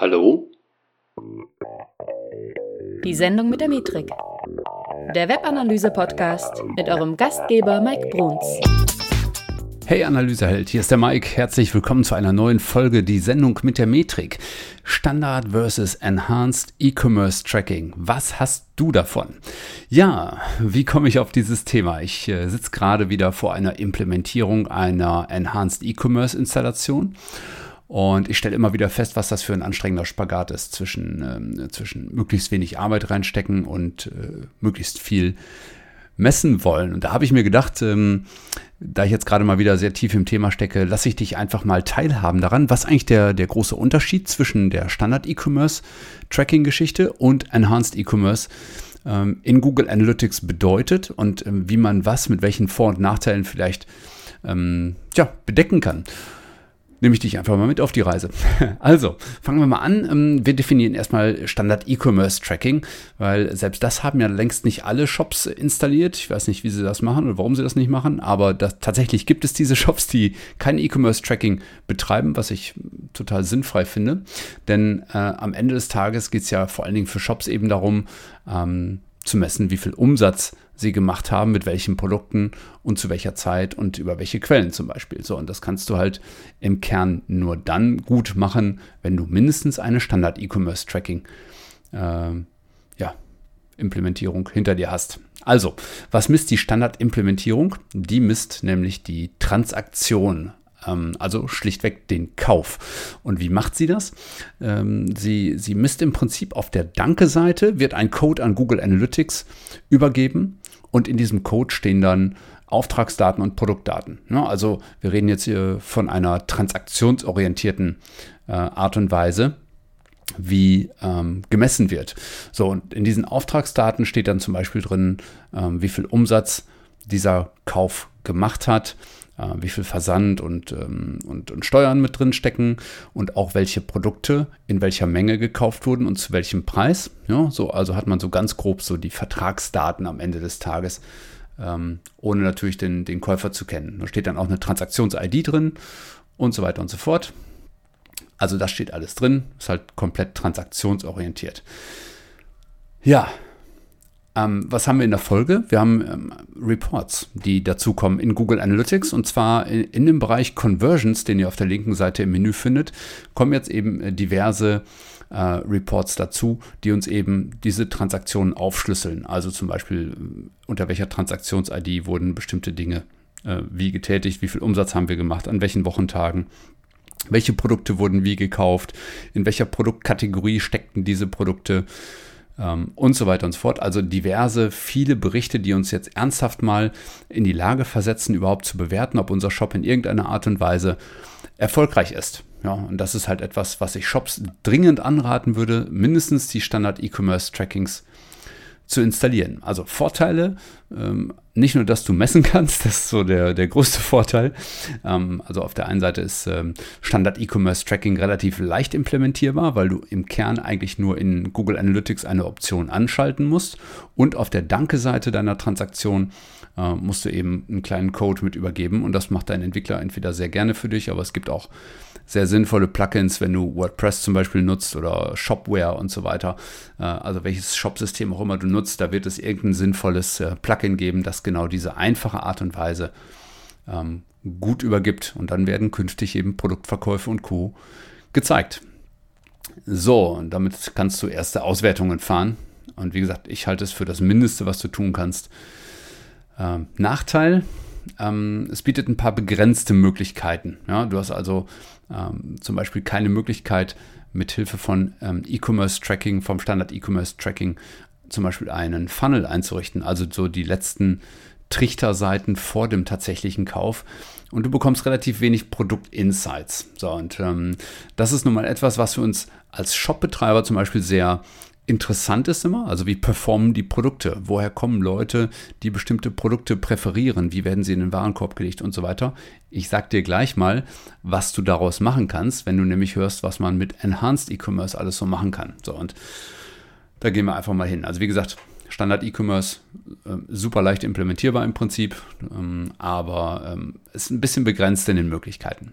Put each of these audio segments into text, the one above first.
Hallo? Die Sendung mit der Metrik. Der Webanalyse-Podcast mit eurem Gastgeber Mike Bruns. Hey Analyseheld, hier ist der Mike. Herzlich willkommen zu einer neuen Folge, die Sendung mit der Metrik. Standard versus Enhanced E-Commerce Tracking. Was hast du davon? Ja, wie komme ich auf dieses Thema? Ich äh, sitze gerade wieder vor einer Implementierung einer Enhanced E-Commerce Installation. Und ich stelle immer wieder fest, was das für ein anstrengender Spagat ist zwischen, ähm, zwischen möglichst wenig Arbeit reinstecken und äh, möglichst viel messen wollen. Und da habe ich mir gedacht, ähm, da ich jetzt gerade mal wieder sehr tief im Thema stecke, lasse ich dich einfach mal teilhaben daran, was eigentlich der, der große Unterschied zwischen der Standard-E-Commerce-Tracking-Geschichte und Enhanced E-Commerce ähm, in Google Analytics bedeutet und ähm, wie man was mit welchen Vor- und Nachteilen vielleicht ähm, ja, bedecken kann nehme ich dich einfach mal mit auf die Reise. Also, fangen wir mal an. Ähm, wir definieren erstmal Standard E-Commerce Tracking, weil selbst das haben ja längst nicht alle Shops installiert. Ich weiß nicht, wie sie das machen oder warum sie das nicht machen, aber das, tatsächlich gibt es diese Shops, die kein E-Commerce Tracking betreiben, was ich total sinnfrei finde. Denn äh, am Ende des Tages geht es ja vor allen Dingen für Shops eben darum, ähm, zu messen, wie viel Umsatz sie gemacht haben, mit welchen Produkten und zu welcher Zeit und über welche Quellen zum Beispiel. So, und das kannst du halt im Kern nur dann gut machen, wenn du mindestens eine Standard-E-Commerce-Tracking äh, ja, Implementierung hinter dir hast. Also, was misst die Standard-Implementierung? Die misst nämlich die Transaktion also schlichtweg den Kauf. Und wie macht sie das? Ähm, sie, sie misst im Prinzip auf der Danke-Seite, wird ein Code an Google Analytics übergeben und in diesem Code stehen dann Auftragsdaten und Produktdaten. also wir reden jetzt hier von einer transaktionsorientierten äh, Art und Weise wie ähm, gemessen wird. So, und in diesen Auftragsdaten steht dann zum Beispiel drin, ähm, wie viel Umsatz dieser Kauf gemacht hat, äh, wie viel Versand und, ähm, und, und Steuern mit drin stecken und auch welche Produkte in welcher Menge gekauft wurden und zu welchem Preis. Ja, so, also hat man so ganz grob so die Vertragsdaten am Ende des Tages, ähm, ohne natürlich den, den Käufer zu kennen. Da steht dann auch eine Transaktions-ID drin und so weiter und so fort. Also das steht alles drin, ist halt komplett transaktionsorientiert. Ja, ähm, was haben wir in der Folge? Wir haben ähm, Reports, die dazukommen in Google Analytics und zwar in, in, dem Bereich Conversions, den ihr auf der linken Seite im Menü findet, kommen jetzt eben äh, diverse äh, Reports dazu, die uns eben diese Transaktionen aufschlüsseln. Also zum Beispiel äh, unter welcher Transaktions-ID wurden bestimmte Dinge äh, wie getätigt, wie viel Umsatz haben wir gemacht, an welchen Wochentagen. Welche Produkte wurden wie gekauft? In welcher Produktkategorie steckten diese Produkte? Ähm, und so weiter und so fort. Also diverse, viele Berichte, die uns jetzt ernsthaft mal in die Lage versetzen, überhaupt zu bewerten, ob unser Shop in irgendeiner Art und Weise erfolgreich ist. Ja, und das ist halt etwas, was ich Shops dringend anraten würde, mindestens die Standard-E-Commerce-Trackings zu installieren. Also Vorteile, ähm, nicht nur, dass du messen kannst, das ist so der, der größte Vorteil. Ähm, also auf der einen Seite ist ähm, Standard E-Commerce Tracking relativ leicht implementierbar, weil du im Kern eigentlich nur in Google Analytics eine Option anschalten musst. Und auf der Danke-Seite deiner Transaktion äh, musst du eben einen kleinen Code mit übergeben. Und das macht dein Entwickler entweder sehr gerne für dich, aber es gibt auch sehr sinnvolle Plugins, wenn du WordPress zum Beispiel nutzt oder Shopware und so weiter. Äh, also welches Shopsystem auch immer du nutzt, da wird es irgendein sinnvolles äh, Plugin geben, das genau diese einfache Art und Weise ähm, gut übergibt. Und dann werden künftig eben Produktverkäufe und Co. gezeigt. So, und damit kannst du erste Auswertungen fahren. Und wie gesagt, ich halte es für das Mindeste, was du tun kannst. Ähm, Nachteil, ähm, es bietet ein paar begrenzte Möglichkeiten. Ja, du hast also ähm, zum Beispiel keine Möglichkeit, mit Hilfe von ähm, E-Commerce-Tracking, vom Standard E-Commerce-Tracking zum Beispiel einen Funnel einzurichten, also so die letzten Trichterseiten vor dem tatsächlichen Kauf. Und du bekommst relativ wenig Produkt-Insights. So, und ähm, das ist nun mal etwas, was für uns als Shop-Betreiber zum Beispiel sehr interessant ist immer, also wie performen die Produkte? Woher kommen Leute, die bestimmte Produkte präferieren? Wie werden sie in den Warenkorb gelegt und so weiter? Ich sag dir gleich mal, was du daraus machen kannst, wenn du nämlich hörst, was man mit Enhanced E-Commerce alles so machen kann. So, und da gehen wir einfach mal hin. Also wie gesagt, Standard E-Commerce, äh, super leicht implementierbar im Prinzip, ähm, aber ähm, ist ein bisschen begrenzt in den Möglichkeiten.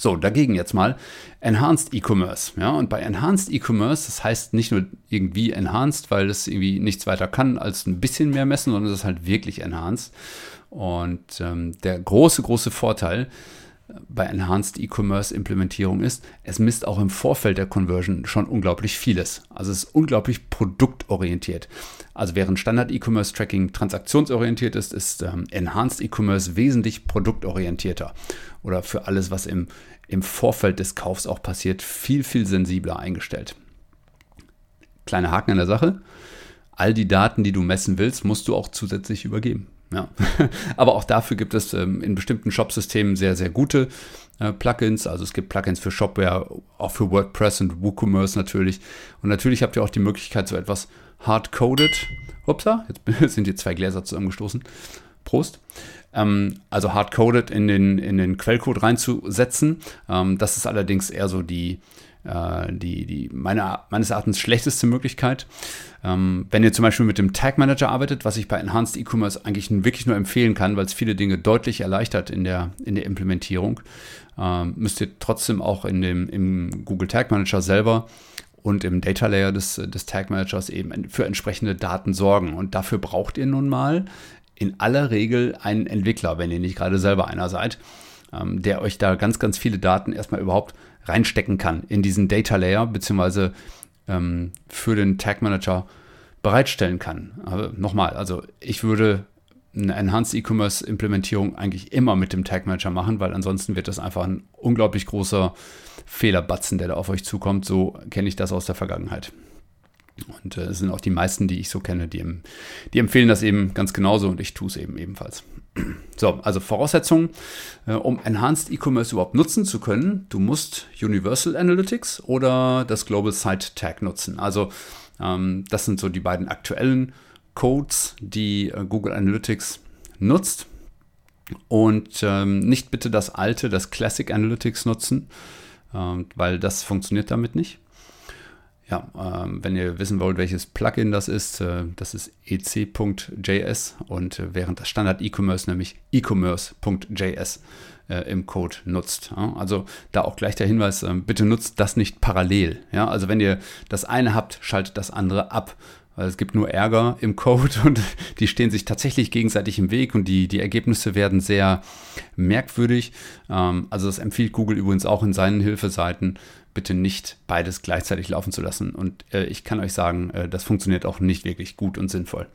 So, dagegen jetzt mal Enhanced E-Commerce. Ja, und bei Enhanced E-Commerce, das heißt nicht nur irgendwie Enhanced, weil es irgendwie nichts weiter kann als ein bisschen mehr messen, sondern es ist halt wirklich Enhanced. Und ähm, der große, große Vorteil bei Enhanced E-Commerce Implementierung ist, es misst auch im Vorfeld der Conversion schon unglaublich vieles. Also es ist unglaublich produktorientiert. Also während Standard E-Commerce Tracking transaktionsorientiert ist, ist ähm, Enhanced E-Commerce wesentlich produktorientierter oder für alles, was im, im Vorfeld des Kaufs auch passiert, viel, viel sensibler eingestellt. Kleiner Haken an der Sache. All die Daten, die du messen willst, musst du auch zusätzlich übergeben. Ja. Aber auch dafür gibt es ähm, in bestimmten Shop-Systemen sehr, sehr gute äh, Plugins. Also es gibt Plugins für Shopware, auch für WordPress und WooCommerce natürlich. Und natürlich habt ihr auch die Möglichkeit, so etwas hard-coded, upsa, jetzt sind hier zwei Gläser zusammengestoßen, Prost, ähm, also hard-coded in den, in den Quellcode reinzusetzen. Ähm, das ist allerdings eher so die, die, die meiner, meines Erachtens schlechteste Möglichkeit. Ähm, wenn ihr zum Beispiel mit dem Tag Manager arbeitet, was ich bei Enhanced E-Commerce eigentlich wirklich nur empfehlen kann, weil es viele Dinge deutlich erleichtert in der, in der Implementierung, ähm, müsst ihr trotzdem auch in dem, im Google Tag Manager selber und im Data Layer des, des Tag Managers eben für entsprechende Daten sorgen. Und dafür braucht ihr nun mal in aller Regel einen Entwickler, wenn ihr nicht gerade selber einer seid, ähm, der euch da ganz, ganz viele Daten erstmal überhaupt reinstecken kann in diesen Data Layer, beziehungsweise ähm, für den Tag Manager bereitstellen kann. Aber nochmal, also ich würde eine Enhanced E-Commerce Implementierung eigentlich immer mit dem Tag Manager machen, weil ansonsten wird das einfach ein unglaublich großer Fehlerbatzen, der da auf euch zukommt. So kenne ich das aus der Vergangenheit. Und äh, es sind auch die meisten, die ich so kenne, die, die empfehlen das eben ganz genauso und ich tue es eben ebenfalls. So, also Voraussetzungen, äh, um Enhanced E-Commerce überhaupt nutzen zu können. Du musst Universal Analytics oder das Global Site Tag nutzen. Also ähm, das sind so die beiden aktuellen Codes, die äh, Google Analytics nutzt. Und ähm, nicht bitte das alte, das Classic Analytics nutzen, ähm, weil das funktioniert damit nicht. Ja, ähm, wenn ihr wissen wollt, welches Plugin das ist, äh, das ist ec.js und äh, während das Standard E-Commerce nämlich e-commerce.js äh, im Code nutzt. Ja? Also da auch gleich der Hinweis, äh, bitte nutzt das nicht parallel. Ja? Also wenn ihr das eine habt, schaltet das andere ab. Weil es gibt nur Ärger im Code und die stehen sich tatsächlich gegenseitig im Weg und die, die Ergebnisse werden sehr merkwürdig. Ähm, also das empfiehlt Google übrigens auch in seinen Hilfeseiten bitte nicht beides gleichzeitig laufen zu lassen. Und äh, ich kann euch sagen, äh, das funktioniert auch nicht wirklich gut und sinnvoll.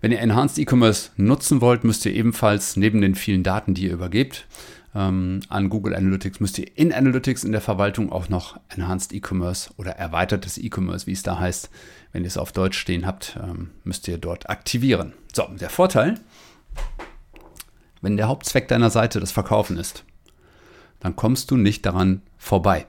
Wenn ihr Enhanced E-Commerce nutzen wollt, müsst ihr ebenfalls neben den vielen Daten, die ihr übergebt, ähm, an Google Analytics, müsst ihr in Analytics in der Verwaltung auch noch Enhanced E-Commerce oder erweitertes E-Commerce, wie es da heißt, wenn ihr es auf Deutsch stehen habt, ähm, müsst ihr dort aktivieren. So, der Vorteil, wenn der Hauptzweck deiner Seite das Verkaufen ist, dann kommst du nicht daran vorbei.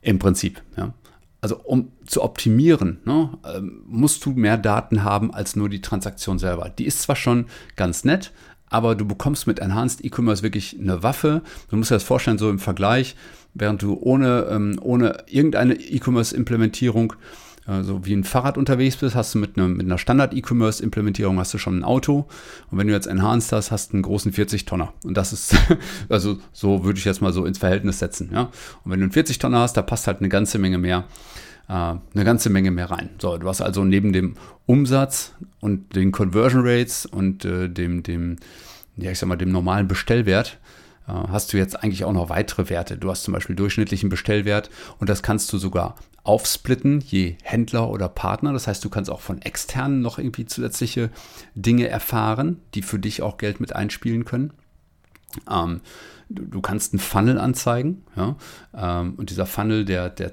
Im Prinzip. Ja. Also um zu optimieren, ne, ähm, musst du mehr Daten haben als nur die Transaktion selber. Die ist zwar schon ganz nett, aber du bekommst mit Enhanced E-Commerce wirklich eine Waffe. Du musst dir das vorstellen, so im Vergleich, während du ohne, ähm, ohne irgendeine E-Commerce-Implementierung also wie ein Fahrrad unterwegs bist, hast du mit, einer, mit einer Standard-E-Commerce-Implementierung hast du schon ein Auto. Und wenn du jetzt Enhanced hast, hast du einen großen 40-Tonner. Und das ist, also so würde ich jetzt mal so ins Verhältnis setzen. Ja? Und wenn du einen 40-Tonner hast, da passt halt eine ganze Menge mehr, äh, eine ganze Menge mehr rein. So, du hast also neben dem Umsatz und den Conversion Rates und äh, dem, dem, ja, ich sag mal, dem normalen Bestellwert, hast du jetzt eigentlich auch noch weitere Werte. Du hast zum Beispiel durchschnittlichen Bestellwert und das kannst du sogar aufsplitten, je Händler oder Partner. Das heißt, du kannst auch von externen noch irgendwie zusätzliche Dinge erfahren, die für dich auch Geld mit einspielen können. Ähm, du, du, kannst einen Funnel anzeigen, ja, ähm, und dieser Funnel, der, der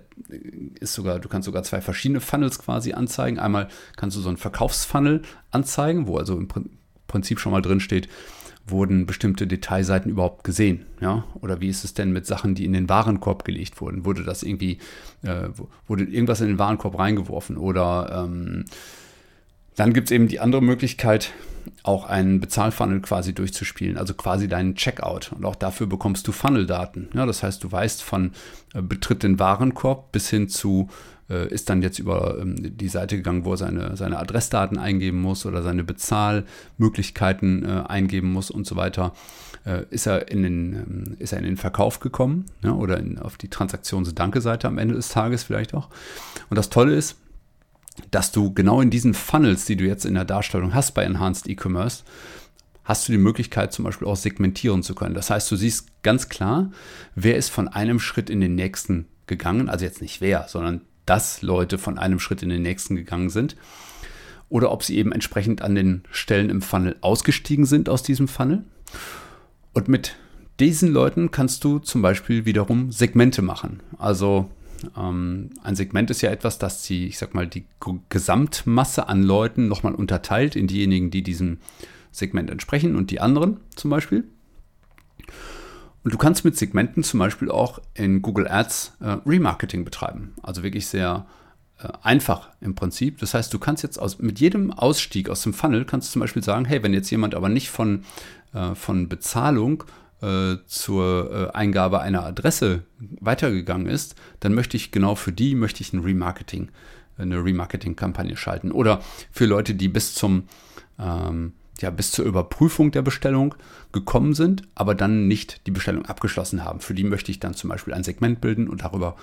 ist sogar, du kannst sogar zwei verschiedene Funnels quasi anzeigen. Einmal kannst du so einen Verkaufsfunnel anzeigen, wo also im Prinzip schon mal drin steht, wurden bestimmte Detailseiten überhaupt gesehen? Ja? Oder wie ist es denn mit Sachen, die in den Warenkorb gelegt wurden? Wurde das irgendwie, äh, wurde irgendwas in den Warenkorb reingeworfen? Oder ähm, Dann gibt es eben die andere Möglichkeit, auch einen Bezahlfunnel quasi durchzuspielen, also quasi deinen Checkout. Und auch dafür bekommst du Funnel-Daten. Ja, das heißt, du weißt von äh, betritt den Warenkorb bis hin zu ist dann jetzt über ähm, die Seite gegangen, wo er seine, seine Adressdaten eingeben muss oder seine Bezahlmöglichkeiten äh, eingeben muss und so weiter. Äh, ist, er in den, ähm, ist er in den Verkauf gekommen ja, oder in, auf die Transaktions-Danke-Seite am Ende des Tages vielleicht auch. Und das Tolle ist, dass du genau in diesen Funnels, die du jetzt in der Darstellung hast bei Enhanced E-Commerce, hast du die Möglichkeit zum Beispiel auch segmentieren zu können. Das heißt, du siehst ganz klar, wer ist von einem Schritt in den nächsten gegangen, also jetzt nicht wer, sondern dass Leute von einem Schritt in den nächsten gegangen sind. Oder ob sie eben entsprechend an den Stellen im Funnel ausgestiegen sind aus diesem Funnel. Und mit diesen Leuten kannst du zum Beispiel wiederum Segmente machen. Also ähm, ein Segment ist ja etwas, das die, ich sag mal, die Gesamtmasse an Leuten nochmal unterteilt in diejenigen, die diesem Segment entsprechen und die anderen zum Beispiel. Und du kannst mit Segmenten zum Beispiel auch in Google Ads äh, Remarketing betreiben. Also wirklich sehr äh, einfach im Prinzip. Das heißt, du kannst jetzt aus, mit jedem Ausstieg aus dem Funnel kannst du zum Beispiel sagen, hey, wenn jetzt jemand aber nicht von, äh, von Bezahlung äh, zur äh, Eingabe einer Adresse weitergegangen ist, dann möchte ich genau für die möchte ich ein Remarketing, eine Remarketing-Kampagne schalten. Oder für Leute, die bis zum ähm, ja, bis zur Überprüfung der Bestellung gekommen sind, aber dann nicht die Bestellung abgeschlossen haben. Für die möchte ich dann zum Beispiel ein Segment bilden und darüber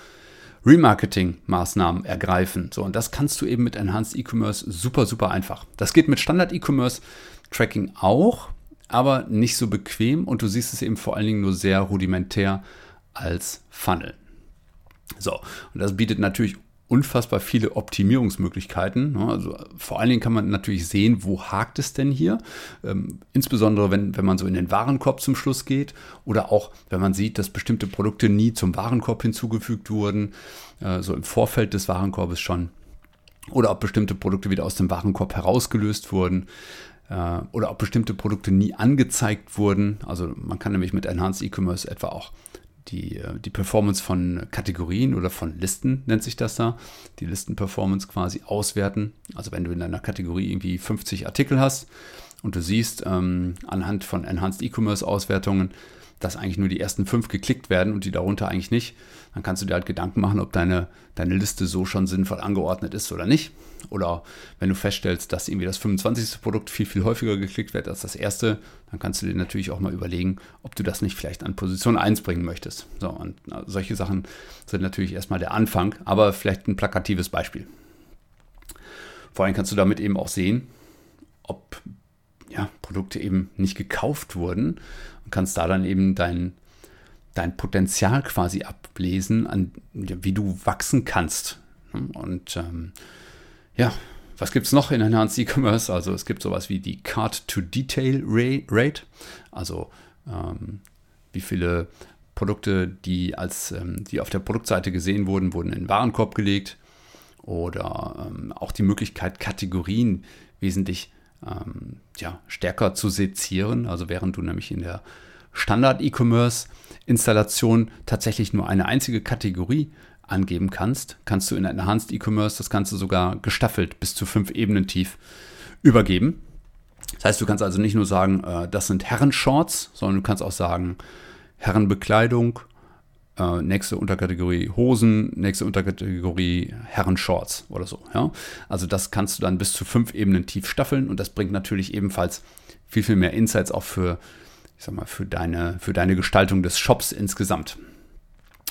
Remarketing-Maßnahmen ergreifen. So, und das kannst du eben mit Enhanced E-Commerce super, super einfach. Das geht mit Standard E-Commerce Tracking auch, aber nicht so bequem und du siehst es eben vor allen Dingen nur sehr rudimentär als Funnel. So, und das bietet natürlich unfassbar viele Optimierungsmöglichkeiten. Ne? Also vor allen Dingen kann man natürlich sehen, wo hakt es denn hier. Ähm, insbesondere wenn, wenn man so in den Warenkorb zum Schluss geht oder auch wenn man sieht, dass bestimmte Produkte nie zum Warenkorb hinzugefügt wurden, äh, so im Vorfeld des Warenkorbes schon. Oder ob bestimmte Produkte wieder aus dem Warenkorb herausgelöst wurden äh, oder ob bestimmte Produkte nie angezeigt wurden. Also man kann nämlich mit Enhanced E-Commerce etwa auch die, äh, die Performance von Kategorien oder von Listen nennt sich das da, die Listenperformance quasi auswerten. Also wenn du in deiner Kategorie irgendwie 50 Artikel hast und du siehst ähm, anhand von Enhanced E-Commerce Auswertungen, dass eigentlich nur die ersten fünf geklickt werden und die darunter eigentlich nicht, dann kannst du dir halt Gedanken machen, ob deine, deine Liste so schon sinnvoll angeordnet ist oder nicht. Oder wenn du feststellst, dass irgendwie das 25. Produkt viel, viel häufiger geklickt wird als das erste, dann kannst du dir natürlich auch mal überlegen, ob du das nicht vielleicht an Position 1 bringen möchtest. So, und solche Sachen sind natürlich erstmal der Anfang, aber vielleicht ein plakatives Beispiel. Vor allem kannst du damit eben auch sehen, ob ja, Produkte eben nicht gekauft wurden und kannst da dann eben dein, dein Potenzial quasi ablesen, an, wie du wachsen kannst. Und ähm, ja, was gibt es noch in Enhanced E-Commerce? Also es gibt sowas wie die Card-to-Detail-Rate, also ähm, wie viele Produkte, die, als, ähm, die auf der Produktseite gesehen wurden, wurden in den Warenkorb gelegt. Oder ähm, auch die Möglichkeit, Kategorien wesentlich ähm, ja, stärker zu sezieren. Also während du nämlich in der Standard-E-Commerce-Installation tatsächlich nur eine einzige Kategorie angeben kannst, kannst du in Enhanced E-Commerce das Ganze sogar gestaffelt bis zu fünf Ebenen tief übergeben. Das heißt, du kannst also nicht nur sagen, äh, das sind Herrenshorts, sondern du kannst auch sagen, Herrenbekleidung, äh, nächste Unterkategorie Hosen, nächste Unterkategorie Herrenshorts oder so. Ja? Also das kannst du dann bis zu fünf Ebenen tief staffeln und das bringt natürlich ebenfalls viel, viel mehr Insights auch für, ich sag mal, für deine, für deine Gestaltung des Shops insgesamt.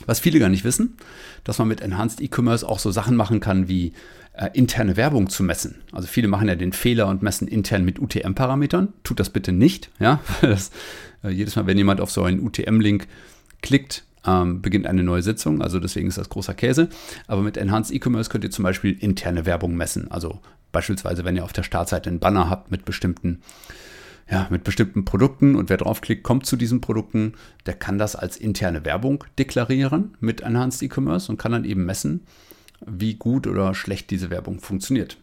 Was viele gar nicht wissen, dass man mit Enhanced E-Commerce auch so Sachen machen kann wie äh, interne Werbung zu messen. Also viele machen ja den Fehler und messen intern mit UTM-Parametern. Tut das bitte nicht. Ja? Das, äh, jedes Mal, wenn jemand auf so einen UTM-Link klickt, ähm, beginnt eine neue Sitzung. Also deswegen ist das großer Käse. Aber mit Enhanced E-Commerce könnt ihr zum Beispiel interne Werbung messen. Also beispielsweise, wenn ihr auf der Startseite einen Banner habt mit bestimmten ja, mit bestimmten Produkten und wer draufklickt, kommt zu diesen Produkten, der kann das als interne Werbung deklarieren mit Enhanced E-Commerce und kann dann eben messen, wie gut oder schlecht diese Werbung funktioniert.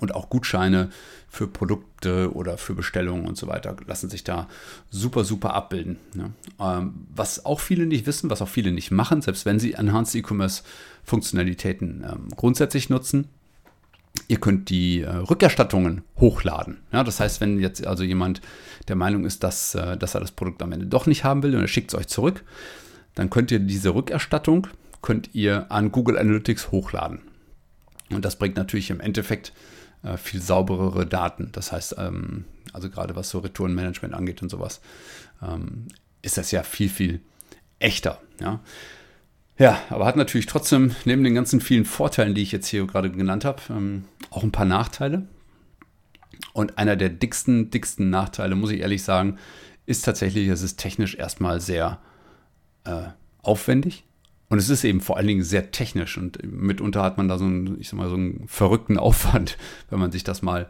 Und auch Gutscheine für Produkte oder für Bestellungen und so weiter lassen sich da super, super abbilden. Ne? Ähm, was auch viele nicht wissen, was auch viele nicht machen, selbst wenn sie Enhanced E-Commerce Funktionalitäten ähm, grundsätzlich nutzen, Ihr könnt die äh, Rückerstattungen hochladen. Ja, das heißt, wenn jetzt also jemand der Meinung ist, dass, äh, dass er das Produkt am Ende doch nicht haben will und er schickt es euch zurück, dann könnt ihr diese Rückerstattung könnt ihr an Google Analytics hochladen. Und das bringt natürlich im Endeffekt äh, viel sauberere Daten. Das heißt, ähm, also gerade was so Retourenmanagement angeht und sowas, ähm, ist das ja viel, viel echter. Ja? ja, aber hat natürlich trotzdem neben den ganzen vielen Vorteilen, die ich jetzt hier gerade genannt habe, ähm, auch ein paar Nachteile. Und einer der dicksten, dicksten Nachteile, muss ich ehrlich sagen, ist tatsächlich, es ist technisch erstmal sehr äh, aufwendig. Und es ist eben vor allen Dingen sehr technisch und mitunter hat man da so einen, ich sag mal, so einen verrückten Aufwand, wenn man sich das mal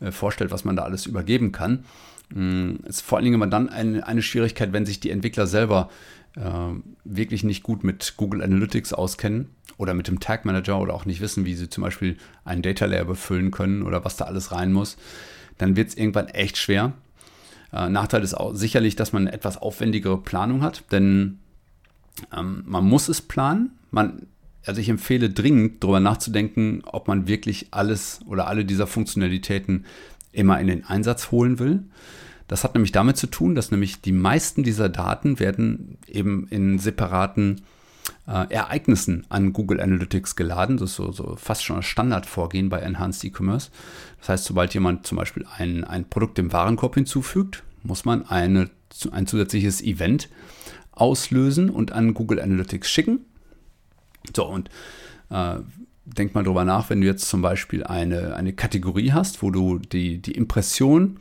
äh, vorstellt, was man da alles übergeben kann. Mm, es ist vor allen Dingen immer dann eine, eine Schwierigkeit, wenn sich die Entwickler selber äh, wirklich nicht gut mit Google Analytics auskennen oder mit dem Tag Manager oder auch nicht wissen, wie sie zum Beispiel einen Data Layer befüllen können oder was da alles rein muss, dann wird es irgendwann echt schwer. Äh, Nachteil ist auch sicherlich, dass man eine etwas aufwendigere Planung hat, denn ähm, man muss es planen. Man, also ich empfehle dringend darüber nachzudenken, ob man wirklich alles oder alle dieser Funktionalitäten immer in den Einsatz holen will. Das hat nämlich damit zu tun, dass nämlich die meisten dieser Daten werden eben in separaten äh, Ereignissen an Google Analytics geladen. Das ist so, so fast schon ein Standardvorgehen bei Enhanced E-Commerce. Das heißt, sobald jemand zum Beispiel ein, ein Produkt im Warenkorb hinzufügt, muss man eine, ein zusätzliches Event auslösen und an Google Analytics schicken. So, und äh, denk mal drüber nach, wenn du jetzt zum Beispiel eine, eine Kategorie hast, wo du die, die Impression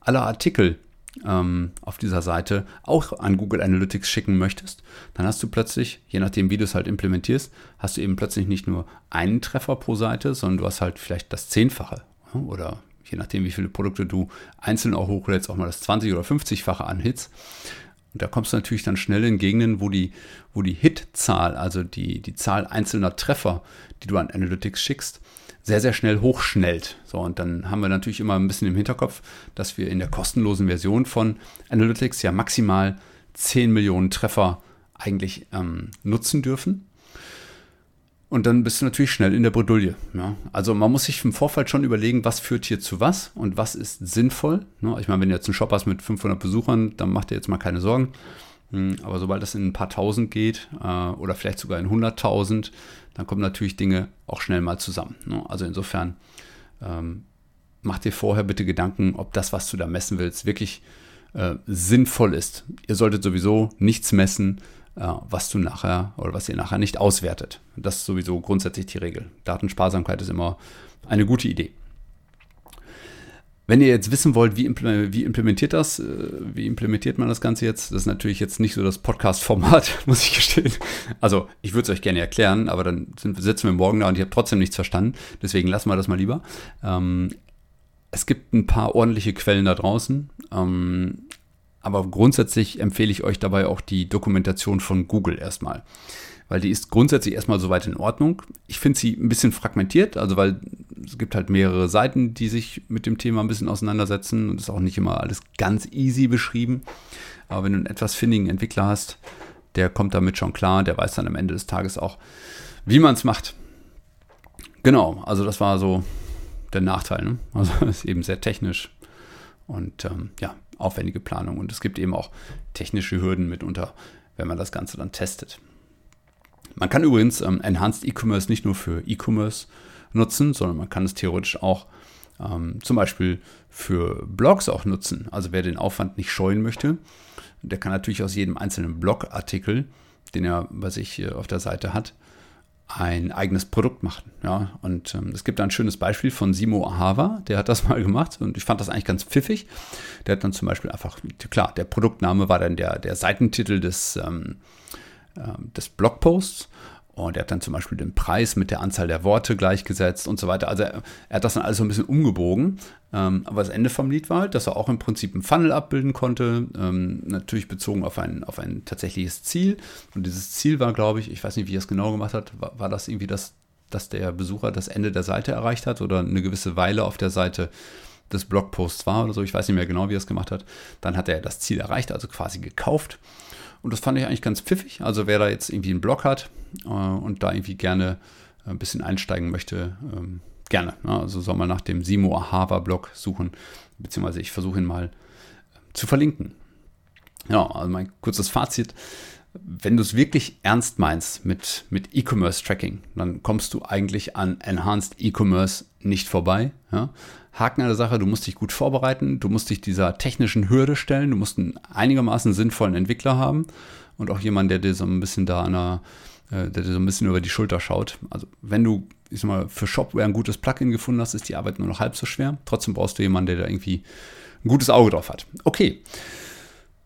aller Artikel ähm, auf dieser Seite auch an Google Analytics schicken möchtest, dann hast du plötzlich, je nachdem, wie du es halt implementierst, hast du eben plötzlich nicht nur einen Treffer pro Seite, sondern du hast halt vielleicht das Zehnfache oder je nachdem, wie viele Produkte du einzeln auch hochlädst, auch mal das 20 oder 50-fache an Hits. Und da kommst du natürlich dann schnell in Gegenden, wo die, wo die Hit-Zahl, also die, die Zahl einzelner Treffer, die du an Analytics schickst, sehr, sehr schnell hochschnellt. So, und dann haben wir natürlich immer ein bisschen im Hinterkopf, dass wir in der kostenlosen Version von Analytics ja maximal 10 Millionen Treffer eigentlich ähm, nutzen dürfen. Und dann bist du natürlich schnell in der Bredouille. Ja? Also man muss sich im Vorfeld schon überlegen, was führt hier zu was und was ist sinnvoll. Ne? Ich meine, wenn du jetzt einen Shop hast mit 500 Besuchern, dann macht dir jetzt mal keine Sorgen. Hm, aber sobald das in ein paar Tausend geht äh, oder vielleicht sogar in 100.000, dann kommen natürlich Dinge auch schnell mal zusammen. Ne? Also insofern ähm, mach dir vorher bitte Gedanken, ob das, was du da messen willst, wirklich äh, sinnvoll ist. Ihr solltet sowieso nichts messen, was du nachher oder was ihr nachher nicht auswertet. Das ist sowieso grundsätzlich die Regel. Datensparsamkeit ist immer eine gute Idee. Wenn ihr jetzt wissen wollt, wie, implementiert das, äh, wie implementiert man das Ganze jetzt, das ist natürlich jetzt nicht so das Podcast-Format, muss ich gestehen. Also ich würde es euch gerne erklären, aber dann sitzen wir morgen da und ich habe trotzdem nichts verstanden. Deswegen lassen wir das mal lieber. Ähm, es gibt ein paar ordentliche Quellen da draußen. Aber grundsätzlich empfehle ich euch dabei auch die Dokumentation von Google erstmal. Weil die ist grundsätzlich erstmal soweit in Ordnung. Ich finde sie ein bisschen fragmentiert, also weil es gibt halt mehrere Seiten, die sich mit dem Thema ein bisschen auseinandersetzen und ist auch nicht immer alles ganz easy beschrieben. Aber wenn du einen etwas findigen Entwickler hast, der kommt damit schon klar, der weiß dann am Ende des Tages auch, wie man es macht. Genau, also das war so der Nachteil. Ne? Also ist eben sehr technisch und ähm, ja, aufwendige Planung. Und es gibt eben auch technische Hürden mitunter, wenn man das Ganze dann testet. Man kann übrigens ähm, Enhanced E-Commerce nicht nur für E-Commerce nutzen, sondern man kann es theoretisch auch ähm, zum Beispiel für Blogs auch nutzen. Also wer den Aufwand nicht scheuen möchte, der kann natürlich aus jedem einzelnen Blogartikel, den er bei sich auf der Seite hat, ein eigenes Produkt machen. Ja? Und ähm, es gibt ein schönes Beispiel von Simo Ahava, der hat das mal gemacht und ich fand das eigentlich ganz pfiffig. Der hat dann zum Beispiel einfach, klar, der Produktname war dann der, der Seitentitel des, ähm, äh, des Blogposts und er hat dann zum Beispiel den Preis mit der Anzahl der Worte gleichgesetzt und so weiter. Also er, er hat das dann alles so ein bisschen umgebogen. Ähm, aber das Ende vom Lied war halt, dass er auch im Prinzip ein Funnel abbilden konnte. Ähm, natürlich bezogen auf ein, auf ein tatsächliches Ziel. Und dieses Ziel war, glaube ich, ich weiß nicht, wie er es genau gemacht hat, war, war das irgendwie das, dass der Besucher das Ende der Seite erreicht hat oder eine gewisse Weile auf der Seite des Blogposts war oder so. Ich weiß nicht mehr genau, wie er es gemacht hat. Dann hat er das Ziel erreicht, also quasi gekauft. Und das fand ich eigentlich ganz pfiffig. Also wer da jetzt irgendwie einen Blog hat äh, und da irgendwie gerne ein bisschen einsteigen möchte, ähm, gerne. Ne? Also soll mal nach dem Simo Ahava-Blog suchen, beziehungsweise ich versuche ihn mal zu verlinken. Ja, also mein kurzes Fazit. Wenn du es wirklich ernst meinst mit, mit E-Commerce-Tracking, dann kommst du eigentlich an Enhanced E-Commerce nicht vorbei. Ja? Haken an der Sache, du musst dich gut vorbereiten, du musst dich dieser technischen Hürde stellen, du musst einen einigermaßen sinnvollen Entwickler haben und auch jemanden, der dir so ein bisschen da an der, äh, der dir so ein bisschen über die Schulter schaut. Also wenn du, ich sag mal, für Shopware ein gutes Plugin gefunden hast, ist die Arbeit nur noch halb so schwer. Trotzdem brauchst du jemanden, der da irgendwie ein gutes Auge drauf hat. Okay.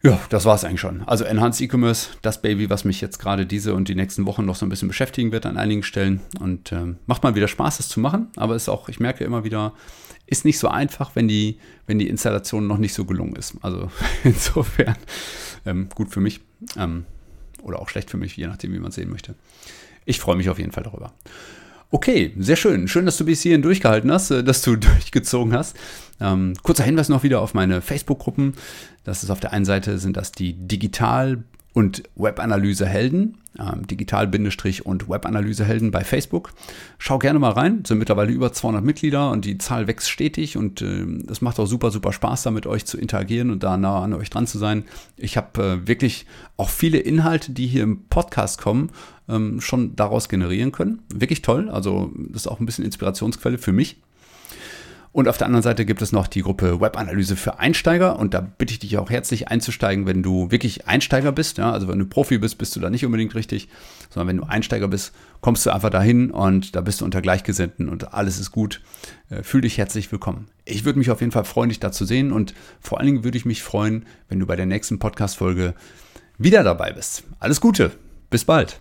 Ja, das war es eigentlich schon. Also Enhanced E-Commerce, das Baby, was mich jetzt gerade diese und die nächsten Wochen noch so ein bisschen beschäftigen wird an einigen Stellen. Und äh, macht mal wieder Spaß, das zu machen. Aber ist auch, ich merke immer wieder, ist nicht so einfach, wenn die, wenn die Installation noch nicht so gelungen ist. Also insofern ähm, gut für mich ähm, oder auch schlecht für mich, je nachdem, wie man es sehen möchte. Ich freue mich auf jeden Fall darüber. Okay, sehr schön. Schön, dass du bis hierhin durchgehalten hast, äh, dass du durchgezogen hast. Ähm, kurzer Hinweis noch wieder auf meine Facebook-Gruppen. Das ist auf der einen Seite sind das die Digital- und Webanalyse-Helden, ähm, Digital- und Webanalyse-Helden bei Facebook. Schau gerne mal rein, sind mittlerweile über 200 Mitglieder und die Zahl wächst stetig und es äh, macht auch super, super Spaß, da mit euch zu interagieren und da nah an euch dran zu sein. Ich habe äh, wirklich auch viele Inhalte, die hier im Podcast kommen, ähm, schon daraus generieren können. Wirklich toll, also das ist auch ein bisschen Inspirationsquelle für mich. Und auf der anderen Seite gibt es noch die Gruppe Webanalyse für Einsteiger. Und da bitte ich dich auch herzlich einzusteigen, wenn du wirklich Einsteiger bist. Ja, also wenn du Profi bist, bist du da nicht unbedingt richtig, sondern wenn du Einsteiger bist, kommst du einfach dahin und da bist du unter Gleichgesinnten und alles ist gut. Äh, fühl dich herzlich willkommen. Ich würde mich auf jeden Fall freuen, dich da zu sehen und vor allen Dingen würde ich mich freuen, wenn du bei der nächsten Podcast-Folge wieder dabei bist. Alles Gute. Bis bald.